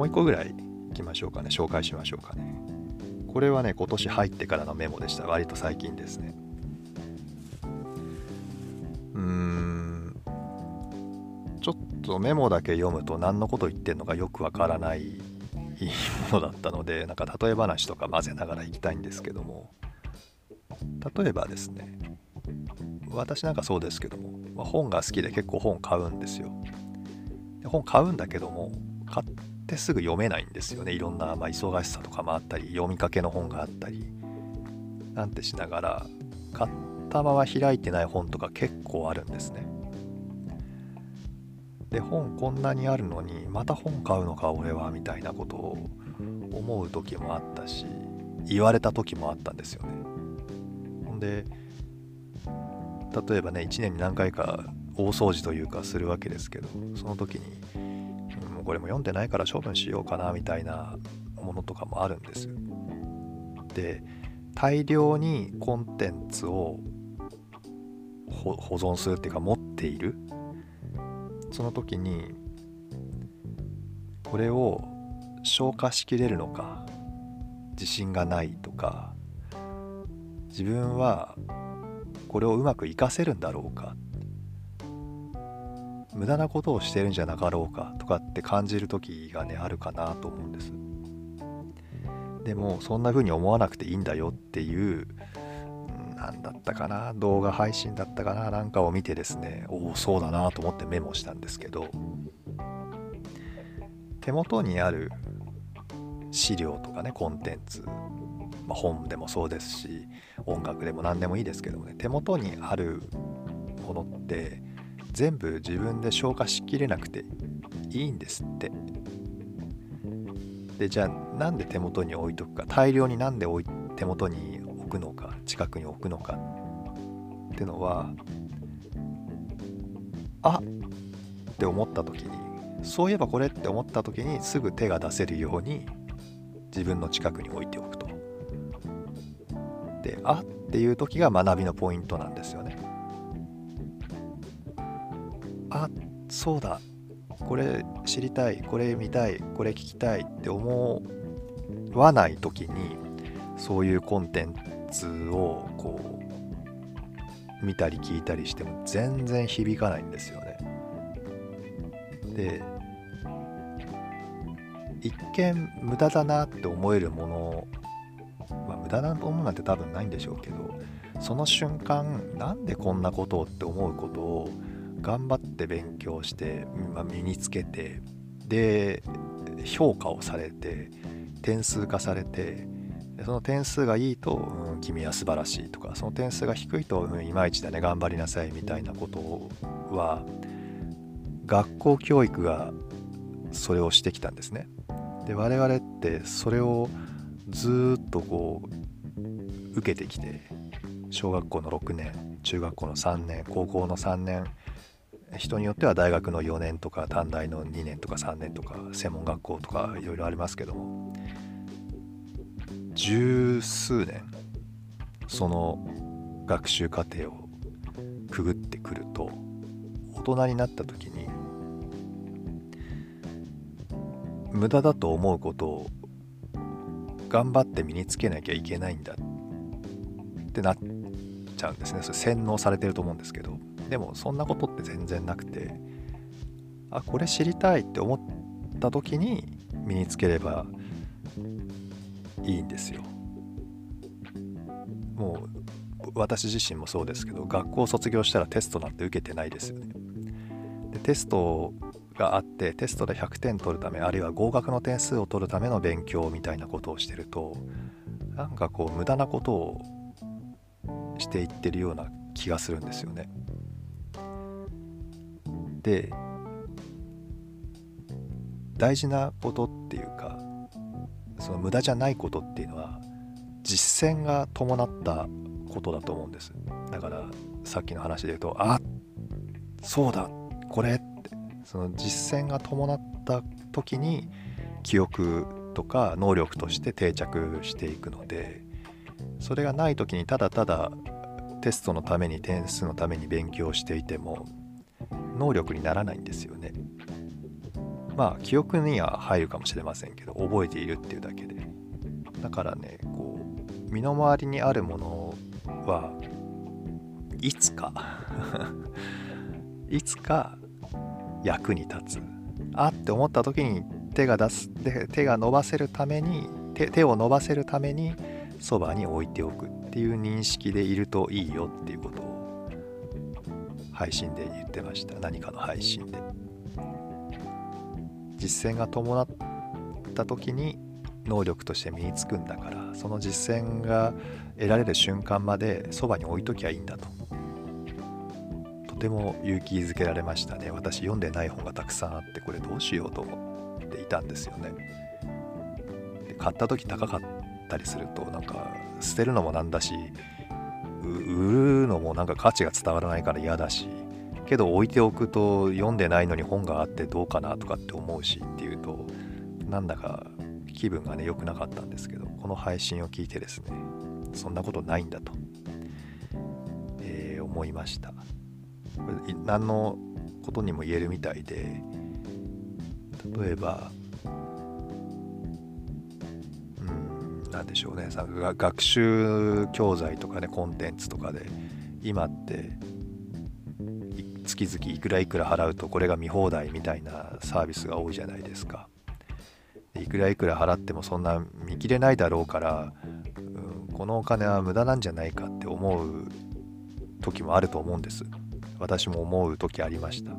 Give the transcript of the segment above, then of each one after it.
もう一個ぐらいいきましょうかね。紹介しましょうかね。これはね今年入ってからのメモでした。割と最近ですね。うーん。ちょっとメモだけ読むと何のこと言ってんのかよくわからないものだったのでなんか例え話とか混ぜながらいきたいんですけども。例えばですね。私なんかそうですけども、まあ、本が好きで結構本買うんですよ。で本買うんだけども買ってすぐ読めないんですよね。いろんな、まあ、忙しさとかもあったり読みかけの本があったりなんてしながら買ったまま開いてない本とか結構あるんですね。で本こんなにあるのにまた本買うのか俺はみたいなことを思う時もあったし言われた時もあったんですよね。ほんで例えばね1年に何回か大掃除というかするわけですけどその時に、うん、これも読んでないから処分しようかなみたいなものとかもあるんです。で大量にコンテンツを保存するっていうか持っている。その時にこれを消化しきれるのか自信がないとか自分はこれをうまく活かせるんだろうか無駄なことをしてるんじゃなかろうかとかって感じる時がねあるかなと思うんです。でもそんな風に思わなくていいんだよっていう何だったかな動画配信だったかななんかを見てですねおおそうだなと思ってメモしたんですけど手元にある資料とかねコンテンツ、まあ、本でもそうですし音楽でも何でもいいですけどもね手元にあるものって全部自分で消化しきれなくていいんですって。でじゃあなんで手元に置いとくか？大量になんで置い手元に置くのか？近くに置くのか？ってのはあっ！て思った時にそういえばこれって思った時にすぐ手が出せるように自分の近くに置いておくと。であっていう時が学びのポイントなんですよね。あそうだこれ知りたいこれ見たいこれ聞きたいって思わない時にそういうコンテンツをこう見たり聞いたりしても全然響かないんですよね。で一見無駄だなって思えるものまあ無駄なものなんて多分ないんでしょうけどその瞬間なんでこんなことをって思うことを頑張って勉強して、まあ、身につけてで評価をされて点数化されてその点数がいいと、うん、君は素晴らしいとかその点数が低いと、うん、いまいちだね頑張りなさいみたいなことは学校教育がそれをしてきたんですね。で我々ってそれをずっとこう受けてきて小学校の6年中学校の3年高校の3年人によっては大学の4年とか短大の2年とか3年とか専門学校とかいろいろありますけども。十数年その学習過程をくぐってくると大人になった時に無駄だと思うことを頑張って身につけなきゃいけないんだってなっちゃうんですね。それ洗脳されてると思うんですけど。でもそんなことって全然なくてあこれ知りたいって思った時に身につければいいんですよもう私自身もそうですけど学校卒業したらテストなんて受けてないですよねでテストがあってテストで100点取るためあるいは合格の点数を取るための勉強みたいなことをしてるとなんかこう無駄なことをしていってるような気がするんですよね。で大事なことっていうかその無駄じゃないことっていうのは実践が伴ったことだと思うんです。だからさっきの話で言うとあそうだこれって。その実践が伴った時に記憶とか能力として定着していくのでそれがない時にただただテストのために点数のために勉強していても能力にならないんですよね。まあ記憶には入るかもしれませんけど覚えているっていうだけで。だからねこう身の回りにあるものはいつか いつか役に立つ。あって思った時に手が出すで手が伸ばせるために手手を伸ばせるためにそばに置いておくっていう認識でいるといいよっていうことを配信で言ってました。何かの配信で。実践が伴った時に能力として身につくんだからその実践が得られる瞬間までそばに置いときゃいいんだと。とても勇気づけられましたね。私読んでない本がたくさんあってこれどうしようと思っていたんですよね。で買った時高かったりするとなんか捨てるのもなんだし売るのもなんか価値が伝わらないから嫌だしけど置いておくと読んでないのに本があってどうかなとかって思うしっていうとなんだか気分がね良くなかったんですけどこの配信を聞いてですねそんなことないんだと、えー、思いました。何のことにも言えるみたいで例えばうんでしょうね。さ学習教材とかねコンテンツとかで今って月々いくらいくら払うとこれが見放題みたいなサービスが多いじゃないですか。いくらいくら払ってもそんな見切れないだろうから、うん、このお金は無駄なんじゃないかって思う時もあると思うんです。私も思う時ありました。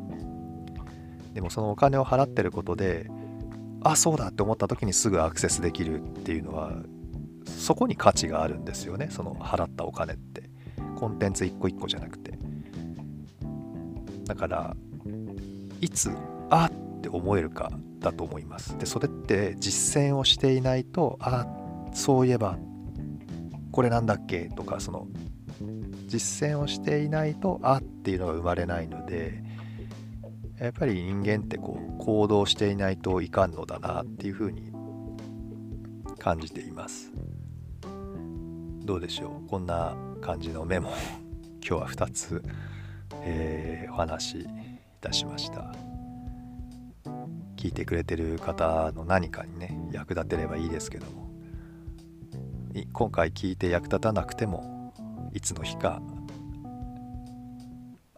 でもそのお金を払ってることであそうだって思った時にすぐアクセスできるっていうのはそこに価値があるんですよね。その払ったお金って。コンテンツ一個一個じゃなくて。だからいつあって思えるかだと思います。でそれって実践をしていないとあそういえばこれなんだっけ？とかその実践をしていないとあっていうのが生まれないのでやっぱり人間ってこう行動していないといかんのだなっていうふうに感じています。どうでしょう？こんな感じのメモ今日は2つ、えー、お話しいたしました。聞いてくれてる方の何かにね役立てればいいですけども。今回聞いて役立たなくてもいつの日か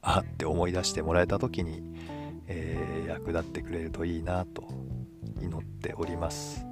あって思い出してもらえた時に、えー、役立ってくれるといいなと祈っております。